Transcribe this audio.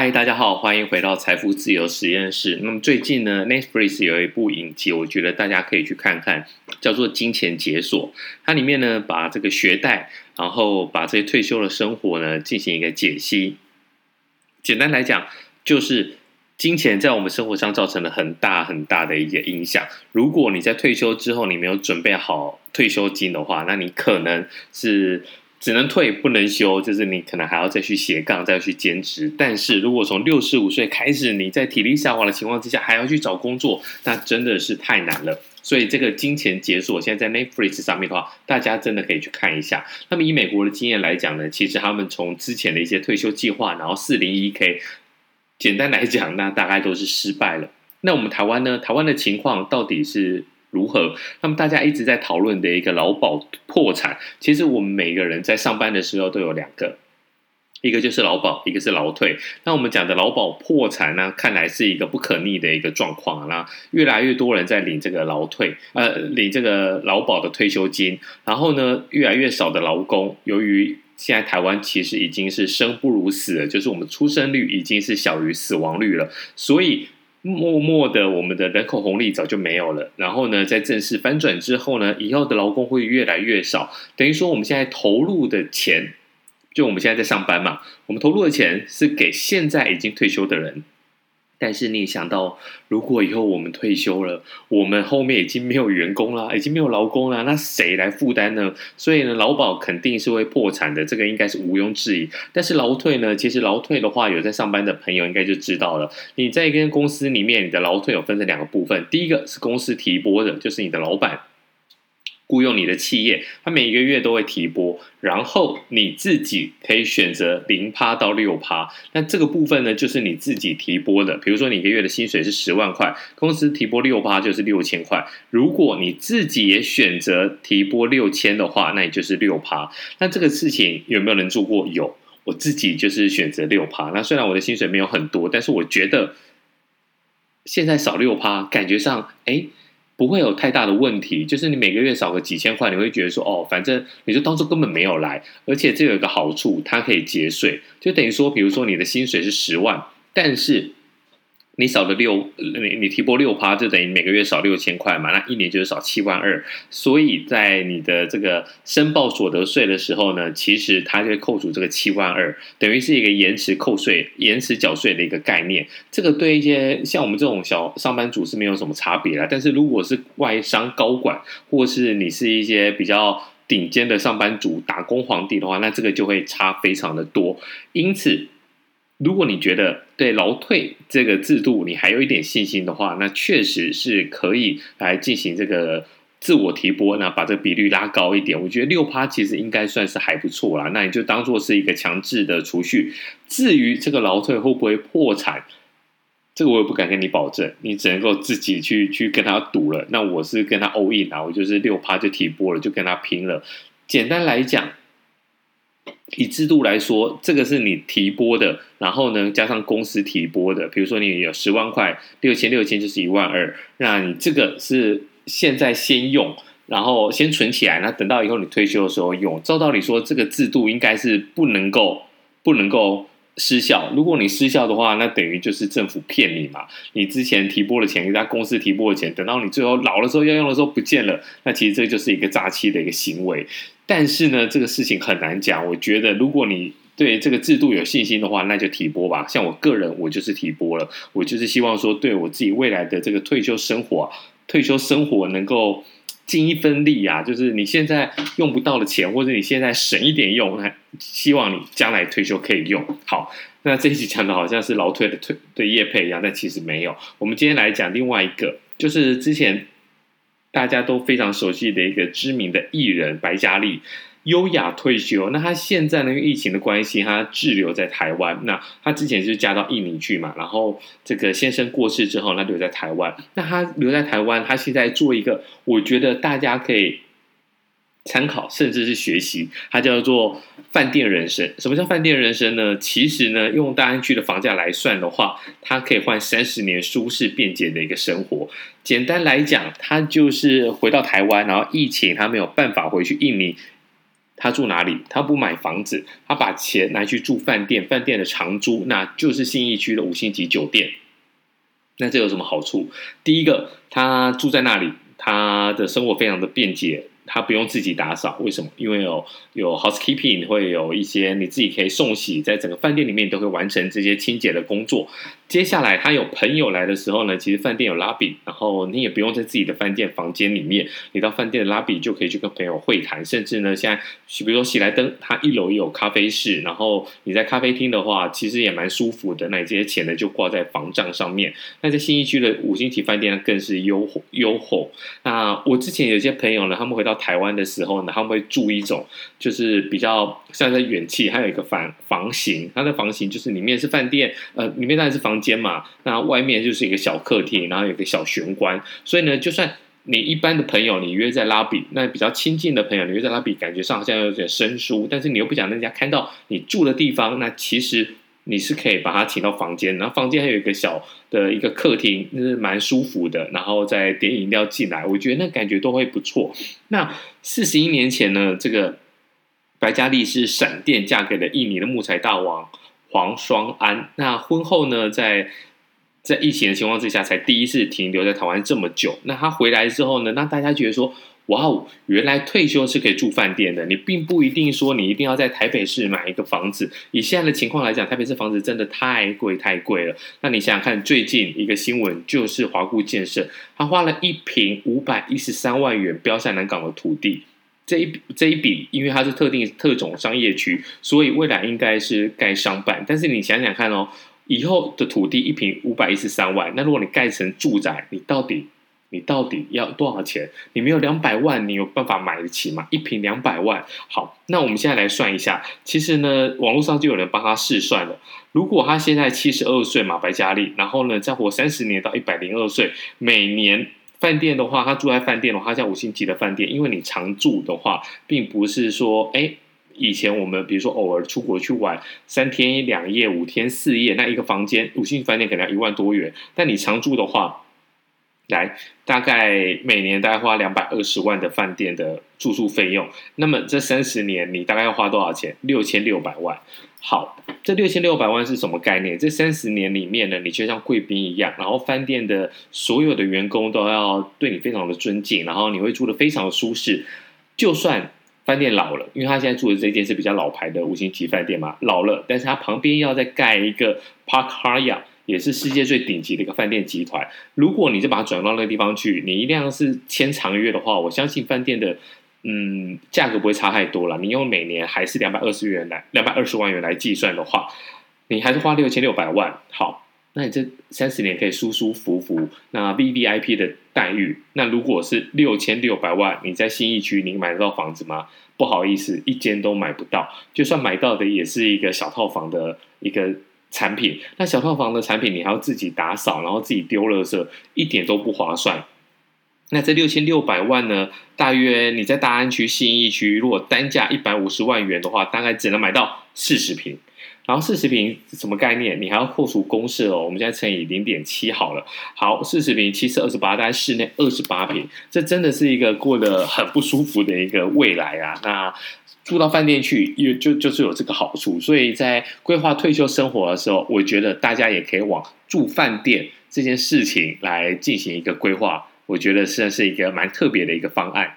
嗨，大家好，欢迎回到财富自由实验室。那么最近呢，Netflix 有一部影集，我觉得大家可以去看看，叫做《金钱解锁》。它里面呢，把这个学贷，然后把这些退休的生活呢，进行一个解析。简单来讲，就是金钱在我们生活上造成了很大很大的一个影响。如果你在退休之后，你没有准备好退休金的话，那你可能是。只能退不能休，就是你可能还要再去斜杠，再去兼职。但是如果从六十五岁开始，你在体力下滑的情况之下还要去找工作，那真的是太难了。所以这个金钱解锁现在在 Netflix 上面的话，大家真的可以去看一下。那么以美国的经验来讲呢，其实他们从之前的一些退休计划，然后四零一 K，简单来讲，那大概都是失败了。那我们台湾呢？台湾的情况到底是？如何？那么大家一直在讨论的一个劳保破产，其实我们每个人在上班的时候都有两个，一个就是劳保，一个是劳退。那我们讲的劳保破产呢，看来是一个不可逆的一个状况。那越来越多人在领这个劳退，呃，领这个劳保的退休金，然后呢，越来越少的劳工，由于现在台湾其实已经是生不如死了，就是我们出生率已经是小于死亡率了，所以。默默的，我们的人口红利早就没有了。然后呢，在正式翻转之后呢，以后的劳工会越来越少。等于说，我们现在投入的钱，就我们现在在上班嘛，我们投入的钱是给现在已经退休的人。但是你想到，如果以后我们退休了，我们后面已经没有员工了，已经没有劳工了，那谁来负担呢？所以呢，劳保肯定是会破产的，这个应该是毋庸置疑。但是劳退呢？其实劳退的话，有在上班的朋友应该就知道了。你在一间公司里面，你的劳退有分成两个部分，第一个是公司提拨的，就是你的老板。雇佣你的企业，他每一个月都会提拨，然后你自己可以选择零趴到六趴。那这个部分呢，就是你自己提拨的。比如说，你一个月的薪水是十万块，公司提拨六趴就是六千块。如果你自己也选择提拨六千的话，那也就是六趴。那这个事情有没有人做过？有，我自己就是选择六趴。那虽然我的薪水没有很多，但是我觉得现在少六趴，感觉上哎。不会有太大的问题，就是你每个月少个几千块，你会觉得说，哦，反正你就当做根本没有来，而且这有一个好处，它可以节税，就等于说，比如说你的薪水是十万，但是。你少了六，你你提拨六趴，就等于每个月少六千块嘛，那一年就是少七万二。所以在你的这个申报所得税的时候呢，其实它就扣除这个七万二，等于是一个延迟扣税、延迟缴税的一个概念。这个对一些像我们这种小上班族是没有什么差别啦。但是如果是外商高管，或是你是一些比较顶尖的上班族、打工皇帝的话，那这个就会差非常的多。因此。如果你觉得对劳退这个制度你还有一点信心的话，那确实是可以来进行这个自我提拨，那把这个比率拉高一点。我觉得六趴其实应该算是还不错啦。那你就当做是一个强制的储蓄。至于这个劳退会不会破产，这个我也不敢跟你保证，你只能够自己去去跟他赌了。那我是跟他 all in 啊，我就是六趴就提拨了，就跟他拼了。简单来讲。以制度来说，这个是你提拨的，然后呢，加上公司提拨的。比如说你有十万块，六千六千就是一万二，那你这个是现在先用，然后先存起来，那等到以后你退休的时候用。照道理说，这个制度应该是不能够不能够失效。如果你失效的话，那等于就是政府骗你嘛。你之前提拨的钱，人家公司提拨的钱，等到你最后老的时候要用的时候不见了，那其实这就是一个诈欺的一个行为。但是呢，这个事情很难讲。我觉得，如果你对这个制度有信心的话，那就提拨吧。像我个人，我就是提拨了。我就是希望说，对我自己未来的这个退休生活，退休生活能够尽一份力啊。就是你现在用不到的钱，或者你现在省一点用，那希望你将来退休可以用。好，那这一集讲的好像是劳退的退的业配一样，但其实没有。我们今天来讲另外一个，就是之前。大家都非常熟悉的一个知名的艺人白嘉莉，优雅退休。那她现在呢，因为疫情的关系，她滞留在台湾。那她之前就是嫁到印尼去嘛，然后这个先生过世之后，那留在台湾。那她留在台湾，她现在做一个，我觉得大家可以。参考甚至是学习，它叫做饭店人生。什么叫饭店人生呢？其实呢，用大安区的房价来算的话，它可以换三十年舒适便捷的一个生活。简单来讲，它就是回到台湾，然后疫情他没有办法回去印尼，他住哪里？他不买房子，他把钱拿去住饭店，饭店的长租，那就是信义区的五星级酒店。那这有什么好处？第一个，他住在那里，他的生活非常的便捷。他不用自己打扫，为什么？因为有有 housekeeping，会有一些你自己可以送洗，在整个饭店里面都会完成这些清洁的工作。接下来他有朋友来的时候呢，其实饭店有 lobby，然后你也不用在自己的饭店房间里面，你到饭店的 lobby 就可以去跟朋友会谈，甚至呢，现在比如说喜来登，它一楼也有咖啡室，然后你在咖啡厅的话，其实也蛮舒服的。那这些钱呢，就挂在房账上面。那在新义区的五星级饭店，更是优优厚。那我之前有些朋友呢，他们回到台湾的时候呢，他们会住一种就是比较像在远企，还有一个房房型，它的房型就是里面是饭店，呃，里面当然是房间嘛，那外面就是一个小客厅，然后有个小玄关，所以呢，就算你一般的朋友你约在拉比，那比较亲近的朋友你约在拉比，感觉上好像有点生疏，但是你又不想让人家看到你住的地方，那其实。你是可以把它请到房间，然后房间还有一个小的一个客厅，那是蛮舒服的，然后再点饮料进来，我觉得那感觉都会不错。那四十一年前呢，这个白嘉莉是闪电嫁给了印尼的木材大王黄双安，那婚后呢，在在疫情的情况之下，才第一次停留在台湾这么久。那他回来之后呢，那大家觉得说。哇哦，原来退休是可以住饭店的。你并不一定说你一定要在台北市买一个房子。以现在的情况来讲，台北市房子真的太贵太贵了。那你想想看，最近一个新闻就是华固建设，他花了一坪五百一十三万元标下南港的土地。这一这一笔，因为它是特定特种商业区，所以未来应该是盖商办。但是你想想看哦，以后的土地一坪五百一十三万，那如果你盖成住宅，你到底？你到底要多少钱？你没有两百万，你有办法买得起吗？一瓶两百万，好，那我们现在来算一下。其实呢，网络上就有人帮他试算了。如果他现在七十二岁嘛，白嘉莉，然后呢，再活三十年到一百零二岁，每年饭店的话，他住在饭店的话，像五星级的饭店，因为你常住的话，并不是说，哎，以前我们比如说偶尔出国去玩，三天两夜、五天四夜，那一个房间五星级饭店可能要一万多元，但你常住的话。来，大概每年大概花两百二十万的饭店的住宿费用，那么这三十年你大概要花多少钱？六千六百万。好，这六千六百万是什么概念？这三十年里面呢，你就像贵宾一样，然后饭店的所有的员工都要对你非常的尊敬，然后你会住得非常的舒适。就算饭店老了，因为他现在住的这间是比较老牌的五星级饭店嘛，老了，但是他旁边要再盖一个 Park Hyatt。也是世界最顶级的一个饭店集团。如果你就把它转到那个地方去，你一定要是签长约的话，我相信饭店的嗯价格不会差太多了。你用每年还是两百二十元来两百二十万元来计算的话，你还是花六千六百万。好，那你这三十年可以舒舒服服，那 VVIP 的待遇。那如果是六千六百万，你在新义区你买得到房子吗？不好意思，一间都买不到。就算买到的，也是一个小套房的一个。产品，那小套房的产品你还要自己打扫，然后自己丢垃圾，一点都不划算。那这六千六百万呢？大约你在大安区、信义区，如果单价一百五十万元的话，大概只能买到四十平。然后四十平什么概念？你还要扣除公设哦。我们现在乘以零点七好了。好，四十平七四二十八，大概室内二十八平，这真的是一个过得很不舒服的一个未来啊。那。住到饭店去，也就就是有这个好处，所以在规划退休生活的时候，我觉得大家也可以往住饭店这件事情来进行一个规划，我觉得算是一个蛮特别的一个方案。